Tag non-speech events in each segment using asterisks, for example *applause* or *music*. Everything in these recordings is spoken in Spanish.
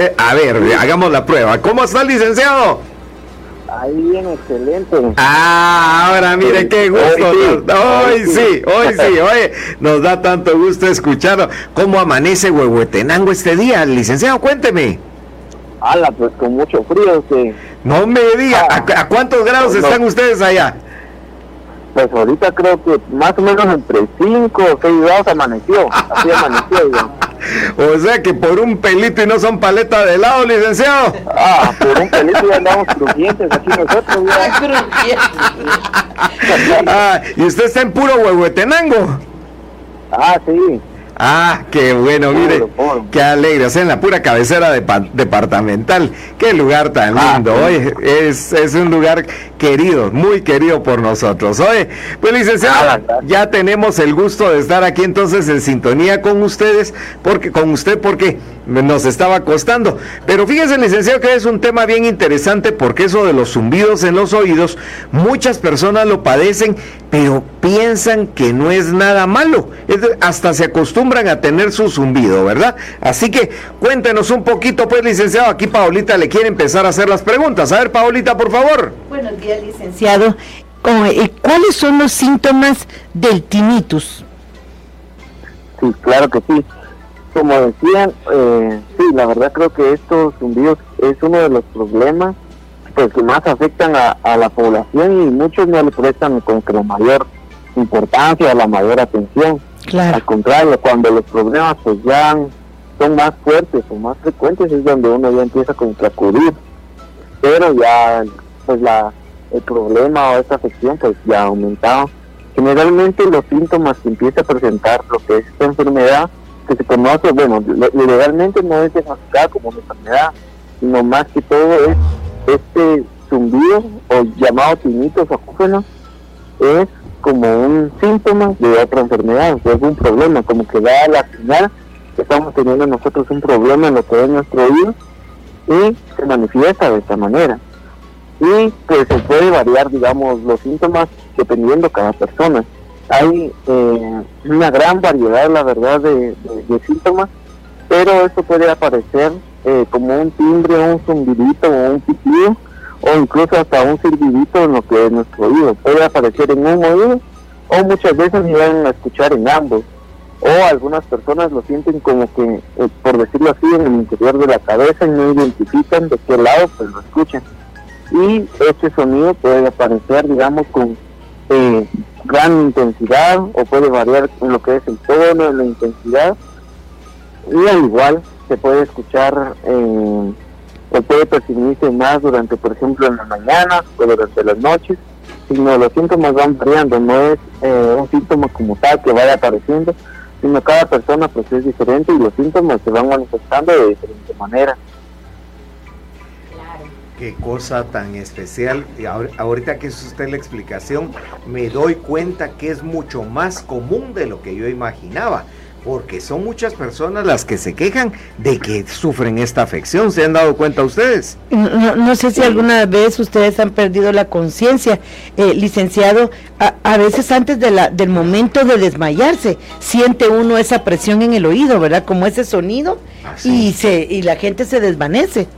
Eh, a ver, hagamos la prueba. ¿Cómo está, licenciado? Ahí bien, excelente. Ah, ahora mire qué gusto. Hoy sí, hoy *laughs* sí, oye, nos da tanto gusto escucharlo. ¿Cómo amanece Huehuetenango este día, licenciado? Cuénteme. Hala, pues con mucho frío, sí. No me diga, ¿a, a cuántos grados están ustedes allá? Pues ahorita creo que más o menos entre 5 o 6 grados amaneció. Así amaneció, *laughs* ya. O sea que por un pelito y no son paletas de helado, licenciado. Ah, por un pelito ya andamos crujientes aquí nosotros. Ya. *laughs* ah, y usted está en puro huehuetenango. Ah, sí. Ah, qué bueno, mire, qué alegre, o sea, en la pura cabecera de departamental, qué lugar tan ah, lindo, oye, es, es un lugar querido, muy querido por nosotros, oye, pues licenciado, ah, ya tenemos el gusto de estar aquí entonces en sintonía con ustedes, porque con usted, porque nos estaba costando, pero fíjese licenciado que es un tema bien interesante porque eso de los zumbidos en los oídos, muchas personas lo padecen, pero piensan que no es nada malo, hasta se acostumbran a tener su zumbido, ¿verdad? Así que cuéntenos un poquito, pues, licenciado. Aquí Paulita le quiere empezar a hacer las preguntas. A ver, Paulita, por favor. Buenos días, licenciado. Eh, ¿Cuáles son los síntomas del tinnitus? Sí, claro que sí. Como decían, eh, sí, la verdad creo que estos zumbidos es uno de los problemas pues, que más afectan a, a la población y muchos no le prestan con que la mayor importancia la mayor atención. Al contrario, cuando los problemas pues ya son más fuertes o más frecuentes es donde uno ya empieza que acudir. Pero ya pues la el problema o esta afección pues ya ha aumentado. Generalmente los síntomas que empieza a presentar lo que es esta enfermedad, que se conoce, bueno, legalmente no es diagnosticada como una enfermedad, sino más que todo es este zumbido o llamado tinitos acúfenos, es como un síntoma de otra enfermedad, es un problema, como que da la señal que estamos teniendo nosotros un problema en lo que es nuestro oído y se manifiesta de esta manera. Y pues se puede variar, digamos, los síntomas dependiendo de cada persona. Hay eh, una gran variedad, la verdad, de, síntomas, pero esto puede aparecer eh, como un timbre, un zumbidito o un pitido o incluso hasta un silbidito en lo que es nuestro oído. Puede aparecer en un oído o muchas veces llegan a escuchar en ambos. O algunas personas lo sienten como que, eh, por decirlo así, en el interior de la cabeza y no identifican de qué lado pues lo escuchan. Y este sonido puede aparecer, digamos, con eh, gran intensidad o puede variar en lo que es el tono, la intensidad. Y al igual se puede escuchar... Eh, o puede percibirse más durante, por ejemplo, en la mañana o durante las noches, sino los síntomas van variando, no es eh, un síntoma como tal que vaya apareciendo, sino cada persona pues es diferente y los síntomas se van manifestando de diferente manera. Qué cosa tan especial. Y ahorita que es usted la explicación, me doy cuenta que es mucho más común de lo que yo imaginaba porque son muchas personas las que se quejan de que sufren esta afección. ¿Se han dado cuenta ustedes? No, sé si alguna vez ustedes han perdido la conciencia, eh, licenciado. A, veces antes de la, del momento de desmayarse, siente uno esa presión en el oído, ¿verdad? Como ese sonido y, se, y la gente se desvanece.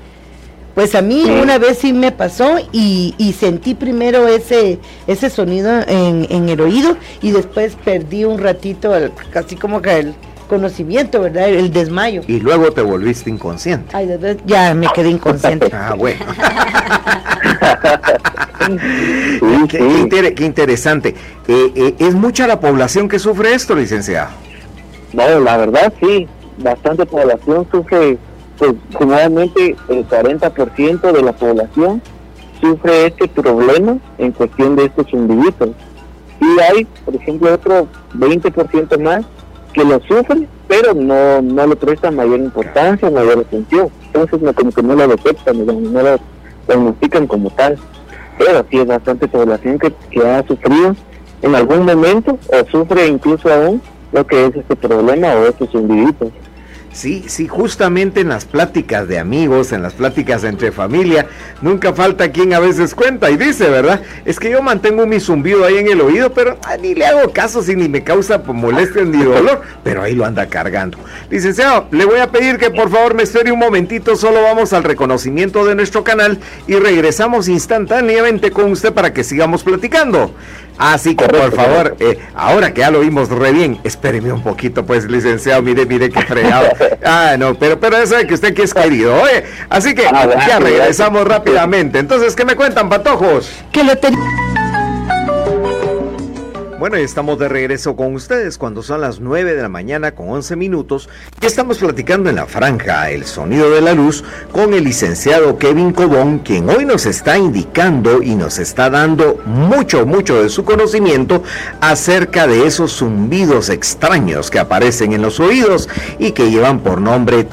Pues a mí una vez sí me pasó y, y, sentí primero ese ese sonido en, en, el oído y después perdí un ratito, casi como que el conocimiento, ¿verdad? El desmayo. Y luego te volviste inconsciente. Ay, ya me quedé inconsciente. *laughs* ah, bueno. *laughs* qué, interesante. Eh, eh, ¿Es mucha la población que sufre esto, licenciado? No, la verdad sí, bastante población sufre pues generalmente el 40% de la población sufre este problema en cuestión de estos individuos. Y hay, por ejemplo, otro 20% más que lo sufren, pero no, no le prestan mayor importancia, mayor atención. Entonces, no, como que no lo detectan, no, lo diagnostican como tal. Pero sí es bastante población que, que ha sufrido en algún momento o sufre incluso aún lo que es este problema o estos individuos. Sí, sí, justamente en las pláticas de amigos, en las pláticas entre familia, nunca falta quien a veces cuenta y dice, ¿verdad? Es que yo mantengo mi zumbido ahí en el oído, pero ah, ni le hago caso si ni me causa molestia ni dolor, pero ahí lo anda cargando. Licenciado, le voy a pedir que por favor me espere un momentito, solo vamos al reconocimiento de nuestro canal y regresamos instantáneamente con usted para que sigamos platicando. Así que por favor, eh, ahora que ya lo vimos re bien, espéreme un poquito, pues, licenciado, mire, mire qué fregado. *laughs* Ah, no, pero, pero eso es que usted aquí es querido, oye. Así que ah, ya regresamos rápidamente. Entonces, ¿qué me cuentan, patojos? Que lo tenía bueno, y estamos de regreso con ustedes cuando son las 9 de la mañana con 11 minutos y estamos platicando en la franja El Sonido de la Luz con el licenciado Kevin Cobón, quien hoy nos está indicando y nos está dando mucho, mucho de su conocimiento acerca de esos zumbidos extraños que aparecen en los oídos y que llevan por nombre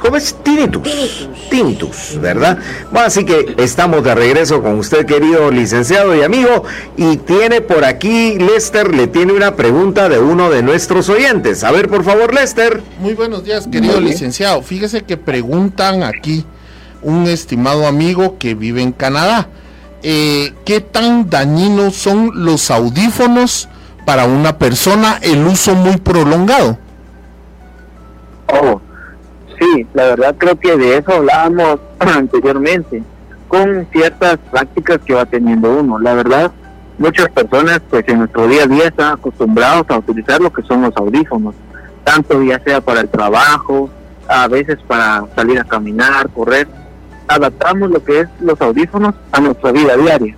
¿cómo es? tinnitus. Tinnitus, ¿verdad? Bueno, así que estamos de regreso con usted, querido licenciado y amigo, y tiene por aquí les Lester le tiene una pregunta de uno de nuestros oyentes. A ver, por favor, Lester. Muy buenos días, querido licenciado. Fíjese que preguntan aquí un estimado amigo que vive en Canadá. Eh, ¿Qué tan dañinos son los audífonos para una persona el uso muy prolongado? Oh, sí, la verdad creo que de eso hablábamos *clears throat* anteriormente, con ciertas prácticas que va teniendo uno. La verdad, muchas personas pues en nuestro día a día están acostumbrados a utilizar lo que son los audífonos, tanto ya sea para el trabajo, a veces para salir a caminar, correr, adaptamos lo que es los audífonos a nuestra vida diaria,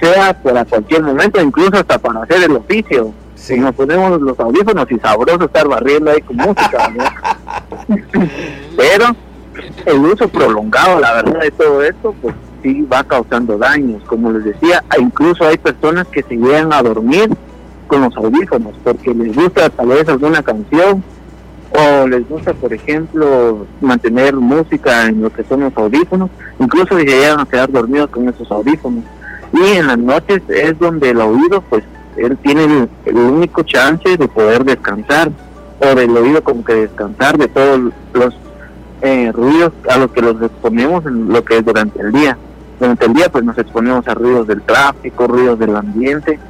sea para cualquier momento, incluso hasta para hacer el oficio. Si nos ponemos los audífonos y sabroso estar barriendo ahí con música, *laughs* pero el uso prolongado, la verdad, de todo esto, pues sí va causando daños. Como les decía, incluso hay personas que se llegan a dormir con los audífonos porque les gusta tal vez alguna canción o les gusta, por ejemplo, mantener música en lo que son los audífonos, incluso se llegan a quedar dormidos con esos audífonos. Y en las noches es donde el oído, pues, él tiene el, único chance de poder descansar, o del oído como que descansar de todos los eh, ruidos a los que los exponemos en lo que es durante el día durante el día pues nos exponemos a ruidos del tráfico, ruidos del ambiente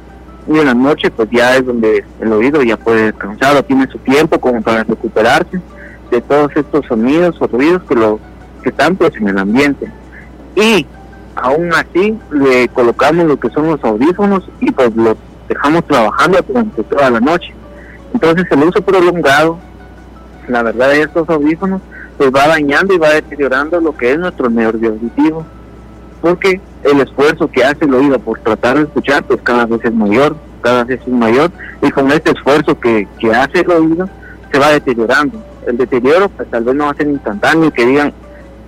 y en la noche pues ya es donde el oído ya puede descansar o tiene su tiempo como para recuperarse de todos estos sonidos o ruidos que lo que están pues en el ambiente. Y aún así le colocamos lo que son los audífonos y pues los dejamos trabajando durante toda la noche. Entonces el uso prolongado la verdad de estos audífonos pues va dañando y va deteriorando lo que es nuestro nervio auditivo porque el esfuerzo que hace el oído por tratar de escuchar, pues cada vez es mayor, cada vez es mayor, y con este esfuerzo que, hace el oído, se va deteriorando. El deterioro, pues tal vez no va a ser instantáneo y que digan,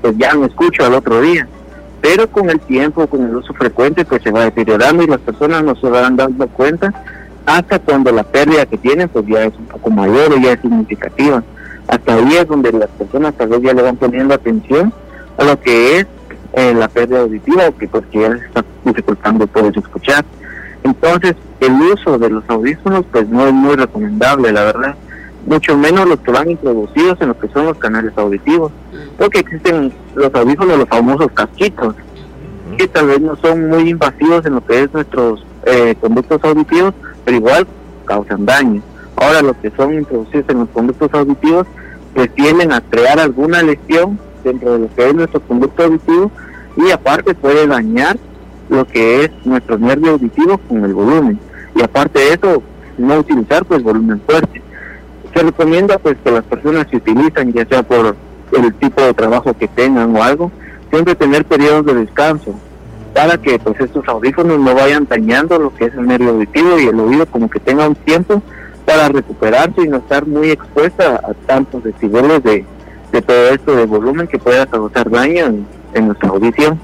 pues ya no escucho al otro día, pero con el tiempo, con el uso frecuente, pues se va deteriorando y las personas no se van dando cuenta hasta cuando la pérdida que tienen, pues ya es un poco mayor o ya es significativa. Hasta ahí es donde las personas tal vez ya le van poniendo atención a lo que es eh, la pérdida auditiva que porque ya está dificultando poder escuchar. Entonces, el uso de los audífonos pues no es muy recomendable, la verdad. Mucho menos los que van introducidos en lo que son los canales auditivos. Porque existen los audífonos, los famosos casquitos, que tal vez no son muy invasivos en lo que es nuestros eh, conductos auditivos, pero igual causan daño. Ahora, los que son introducidos en los conductos auditivos, pues tienden a crear alguna lesión dentro de lo que es nuestro conducto auditivo y aparte puede dañar lo que es nuestro nervio auditivo con el volumen. Y aparte de eso no utilizar pues volumen fuerte. Se recomienda pues que las personas que utilizan ya sea por el tipo de trabajo que tengan o algo siempre tener periodos de descanso para que pues estos audífonos no vayan dañando lo que es el nervio auditivo y el oído como que tenga un tiempo para recuperarse y no estar muy expuesta a tantos decibeles de, de todo esto de volumen que pueda causar daño en nuestra audición.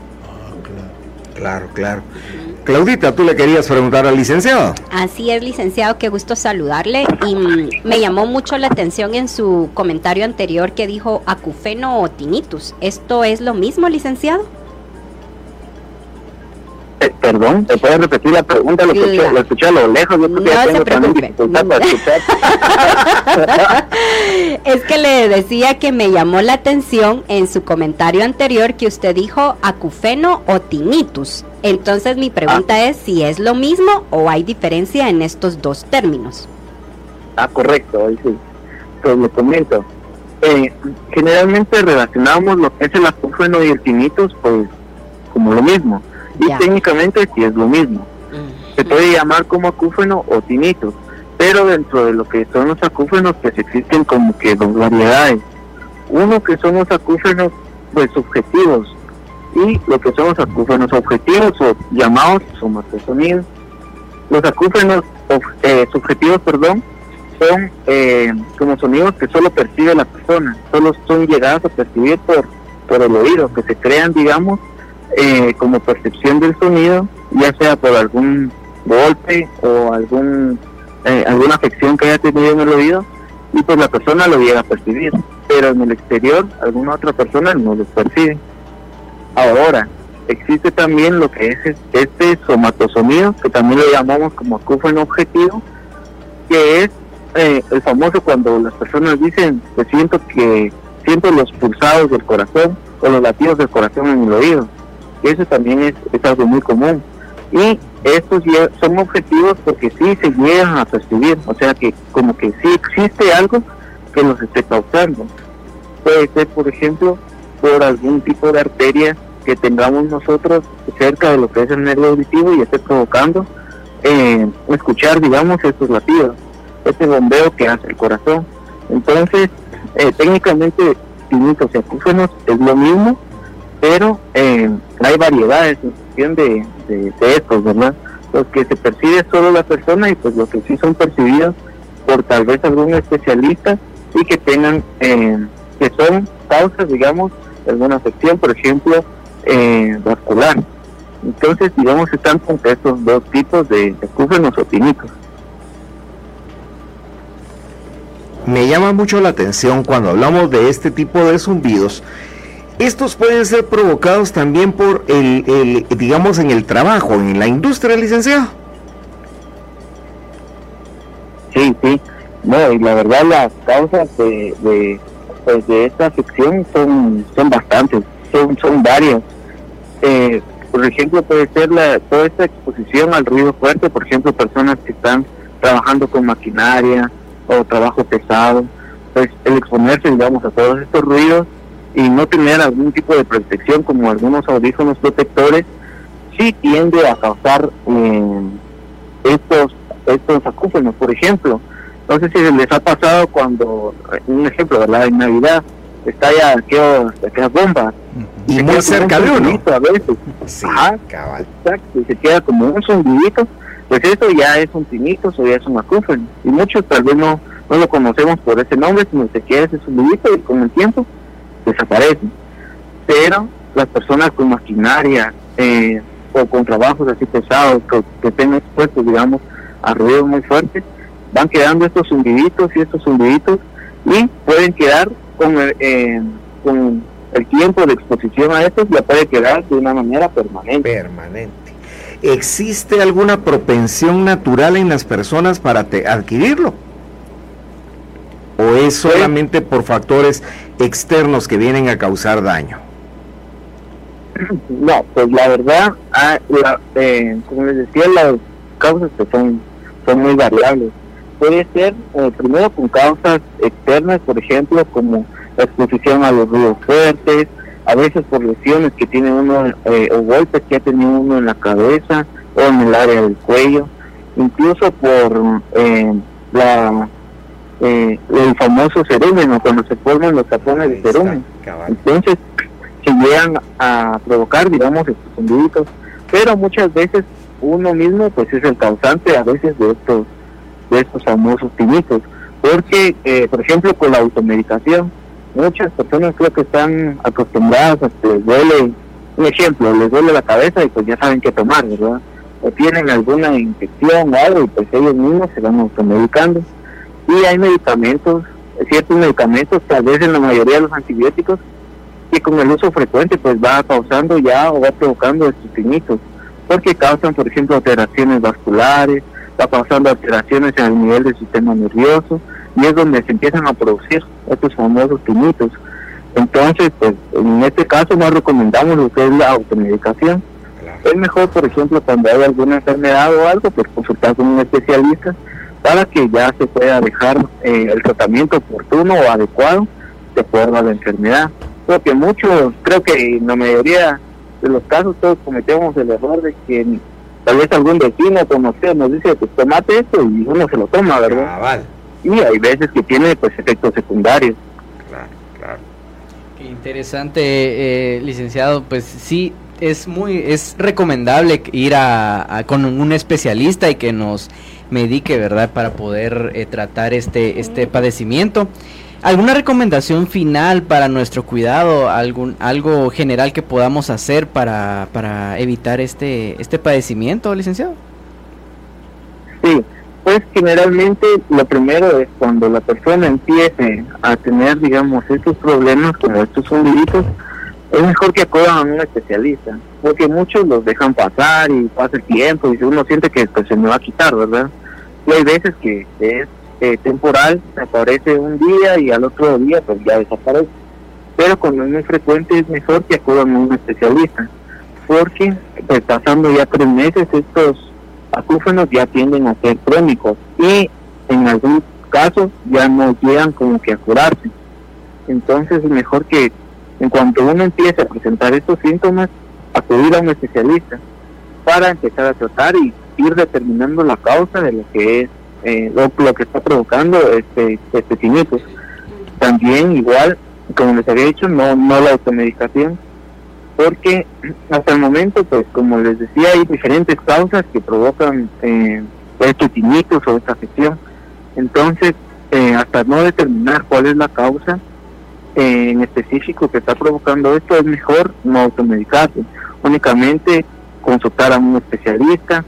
Claro, claro. Claudita, tú le querías preguntar al licenciado. Así es, licenciado, qué gusto saludarle. Y mm, me llamó mucho la atención en su comentario anterior que dijo acufeno o tinnitus. ¿Esto es lo mismo, licenciado? Eh, Perdón, ¿te puedes repetir la pregunta? Lo escuché, lo escuché a lo lejos, yo no se preocupe. *laughs* es que le decía que me llamó la atención en su comentario anterior que usted dijo acufeno o tinnitus. Entonces mi pregunta ah. es si es lo mismo o hay diferencia en estos dos términos. Ah, correcto, ahí sí. Pues le comento. Eh, generalmente relacionamos lo que es el acúfeno y el tinnitus, pues como lo mismo. Y técnicamente sí es lo mismo. Se puede llamar como acúfeno o tinnitus, pero dentro de lo que son los acúfenos, pues existen como que dos variedades. Uno que son los acúfenos pues subjetivos y lo que son los acúfenos objetivos o llamados somatosonidos. Los acúfenos eh, subjetivos, perdón, son eh, como sonidos que solo percibe la persona, solo son llegados a percibir por, por el oído, que se crean, digamos, eh, como percepción del sonido, ya sea por algún golpe o algún eh, alguna afección que haya tenido en el oído, y pues la persona lo llega a percibir, pero en el exterior alguna otra persona no lo percibe. Ahora, existe también lo que es este somatosonido, que también lo llamamos como acúfeno objetivo, que es eh, el famoso cuando las personas dicen que siento que siento los pulsados del corazón o los latidos del corazón en el oído. Eso también es, algo muy común. Y estos son objetivos porque sí se llegan a percibir, o sea que como que sí existe algo que nos esté causando. Puede ser, por ejemplo, por algún tipo de arteria que tengamos nosotros cerca de lo que es el nervio auditivo y esté provocando eh, escuchar, digamos, estos latidos ese bombeo que hace el corazón. Entonces, eh, técnicamente, y acúfenos es lo mismo, pero eh, hay variedades en función de, estos, ¿verdad? Los que se percibe solo la persona y pues los que sí son percibidos por tal vez algún especialista y que tengan, eh, que son causas, digamos, de alguna afección, por ejemplo, vascular. Entonces, digamos, están con estos dos tipos de acúfenos o tinnitus. me llama mucho la atención cuando hablamos de este tipo de zumbidos. Estos pueden ser provocados también por el, digamos, en el trabajo, en la industria, licenciado. Sí, sí. No, y la verdad las causas de, de, pues de esta afección son, son bastantes, son, son varias. Eh, por ejemplo, puede ser la, toda esta exposición al ruido fuerte, por ejemplo, personas que están trabajando con maquinaria, o trabajo pesado, pues el exponerse, digamos, a todos estos ruidos y no tener algún tipo de protección como algunos audífonos protectores, sí tiende a causar eh, estos estos acúfenos, por ejemplo. No sé si les ha pasado cuando, un ejemplo, ¿verdad? En Navidad está ya aquellas bombas. Y muy cerca de uno. A veces. Sí, Exacto, y se queda como un sondidito pues eso ya es un tinnitus o ya es un acúfeno. Y muchos tal vez no, no lo conocemos por ese nombre, sino que queda ese sonidito y con el tiempo desaparece. Pero las personas con maquinaria eh, o con trabajos así pesados que, que estén expuestos, digamos, a ruidos muy fuertes, van quedando estos zumbiditos y estos zumbiditos y pueden quedar con el, eh, con el tiempo de exposición a estos, ya puede quedar de una manera permanente. Permanente. ¿existe alguna propensión natural en las personas para adquirirlo? ¿O es solamente por factores externos que vienen a causar daño? No, pues la verdad, ah, eh, como les decía, las causas que son, son muy variables. Puede ser eh, primero con causas externas, por ejemplo, como la exposición a los ruidos fuertes, a veces por lesiones que tiene uno eh, o golpes que ha tenido uno en la cabeza o en el área del cuello, incluso por eh, la eh, el famoso cerúmeno, cuando se forman los tapones de cerúmeno. Entonces se llegan a provocar, digamos, estos sondiditos, pero muchas veces uno mismo pues es el causante a veces de estos de estos famosos tinitos, porque por ejemplo con la automedicación muchas personas creo que están acostumbradas a que les duele, un ejemplo, les duele la cabeza y pues ya saben qué tomar, ¿verdad? O tienen alguna infección o algo y pues ellos mismos se van automedicando. Y hay medicamentos, ciertos medicamentos, tal vez en la mayoría de los antibióticos, que con el uso frecuente pues va causando ya o va provocando estos pinitos. porque causan, por ejemplo, alteraciones vasculares, va causando alteraciones en el nivel del sistema nervioso y es donde se empiezan a producir estos famosos tinitos. Entonces, pues en este caso no recomendamos lo que es la automedicación. Es mejor, por ejemplo, cuando hay alguna enfermedad o algo, pues consultar con un especialista para que ya se pueda dejar eh, el tratamiento oportuno o adecuado de acuerdo a la enfermedad. Porque muchos, creo que en la mayoría de los casos todos cometemos el error de que tal vez algún vecino conocido nos dice, pues tomate esto y uno se lo toma, ¿verdad? Y hay veces que tiene pues efectos secundarios. Claro, claro. Qué interesante, eh, licenciado. Pues sí, es muy, es recomendable ir a, con un especialista y que nos medique, ¿verdad? Para poder eh, tratar este, este padecimiento. ¿Alguna recomendación final para nuestro cuidado? ¿Algún, ¿Algo general que podamos hacer para, para evitar este, este padecimiento, licenciado? Sí, pues generalmente lo primero es cuando la persona empiece a tener, digamos, estos problemas como estos fundiditos, es mejor que acudan a un especialista, porque muchos los dejan pasar y pasa el tiempo y uno siente que pues, se me va a quitar, ¿verdad? Y hay veces que es eh, temporal, aparece un día y al otro día pues ya desaparece. Pero cuando es muy frecuente es mejor que acudan a un especialista, porque pues pasando ya tres meses estos acúfenos ya tienden a ser crónicos y en algún caso ya no llegan como que a curarse. Entonces es mejor que en cuanto uno empiece a presentar estos síntomas, acudir a un especialista para empezar a tratar y ir determinando la causa de lo que es eh, lo, que está provocando este, este tinnitus. También igual, como les había dicho, no, no la automedicación, porque hasta el momento, pues como les decía, hay diferentes causas que provocan eh, este tinnitus o esta afección. Entonces, eh, hasta no determinar cuál es la causa eh, en específico que está provocando esto, es mejor no automedicarse, únicamente consultar a un especialista,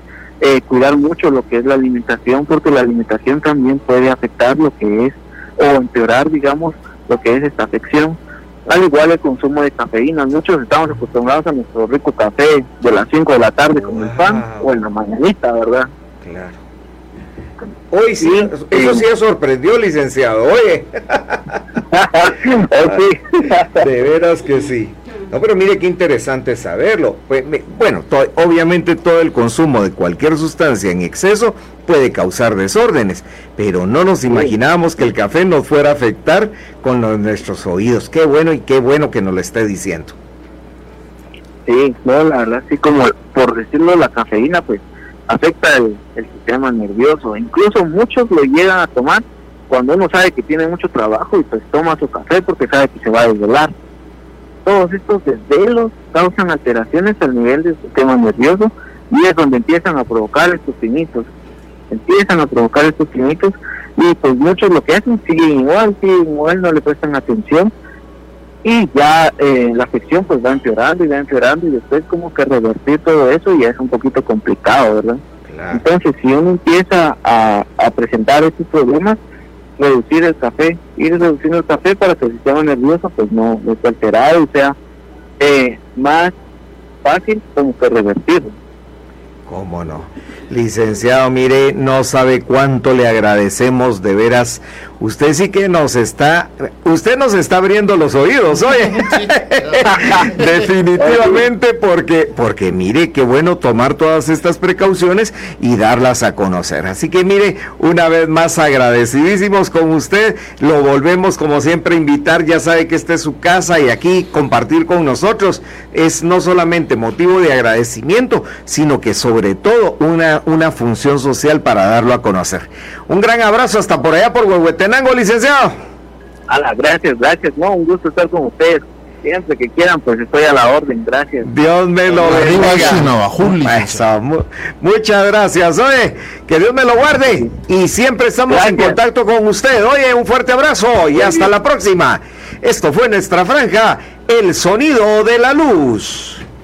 eh, cuidar mucho lo que es la alimentación, porque la alimentación también puede afectar lo que es, o empeorar, digamos, lo que es esta afección. Al igual el consumo de cafeína, muchos estamos acostumbrados a nuestro rico café de las 5 de la tarde con el pan o en la mañanita, ¿verdad? Claro. Hoy sí, eso sí sorprendió, licenciado. Oye. *laughs* *laughs* de veras que sí. No, pero mire qué interesante saberlo. Pues, bueno, obviamente todo el consumo de cualquier sustancia en exceso puede causar desórdenes, pero no nos imaginábamos que el café nos fuera a afectar con nuestros oídos. Qué bueno y qué bueno que nos lo esté diciendo. Sí, no, la verdad, sí, como por decirlo, la cafeína, pues afecta el, el sistema nervioso. Incluso muchos lo llegan a tomar cuando uno sabe que tiene mucho trabajo y pues toma su café porque sabe que se va a desvelar todos estos desvelos causan alteraciones al nivel del sistema nervioso y es donde empiezan a provocar estos pinitos. Empiezan a provocar estos pinitos y pues muchos lo que hacen siguen igual, siguen igual, no le prestan atención y ya eh, la afección pues va empeorando y va empeorando y después como que revertir todo eso ya es un poquito complicado, ¿verdad? Entonces si uno empieza a, a presentar estos problemas, reducir el café, ir reduciendo el café para que el sistema nervioso pues no, esté alterado y sea eh, más fácil como que revertirlo. ¿Cómo no? Licenciado, mire, no sabe cuánto le agradecemos de veras Usted sí que nos está, usted nos está abriendo los oídos, *laughs* oye. *laughs* Definitivamente porque, porque mire, qué bueno tomar todas estas precauciones y darlas a conocer. Así que mire, una vez más agradecidísimos con usted. Lo volvemos como siempre a invitar, ya sabe que esta es su casa y aquí compartir con nosotros es no solamente motivo de agradecimiento, sino que sobre todo una, una función social para darlo a conocer. Un gran abrazo hasta por allá por Huehuetenango, licenciado. Ala, gracias, gracias. No, un gusto estar con ustedes. Siempre que quieran, pues estoy a la orden. Gracias. Dios me lo bendiga. muchas gracias. Oye, que Dios me lo guarde. Y siempre estamos en contacto con usted. Oye, un fuerte abrazo y hasta la próxima. Esto fue nuestra franja, el sonido de la luz.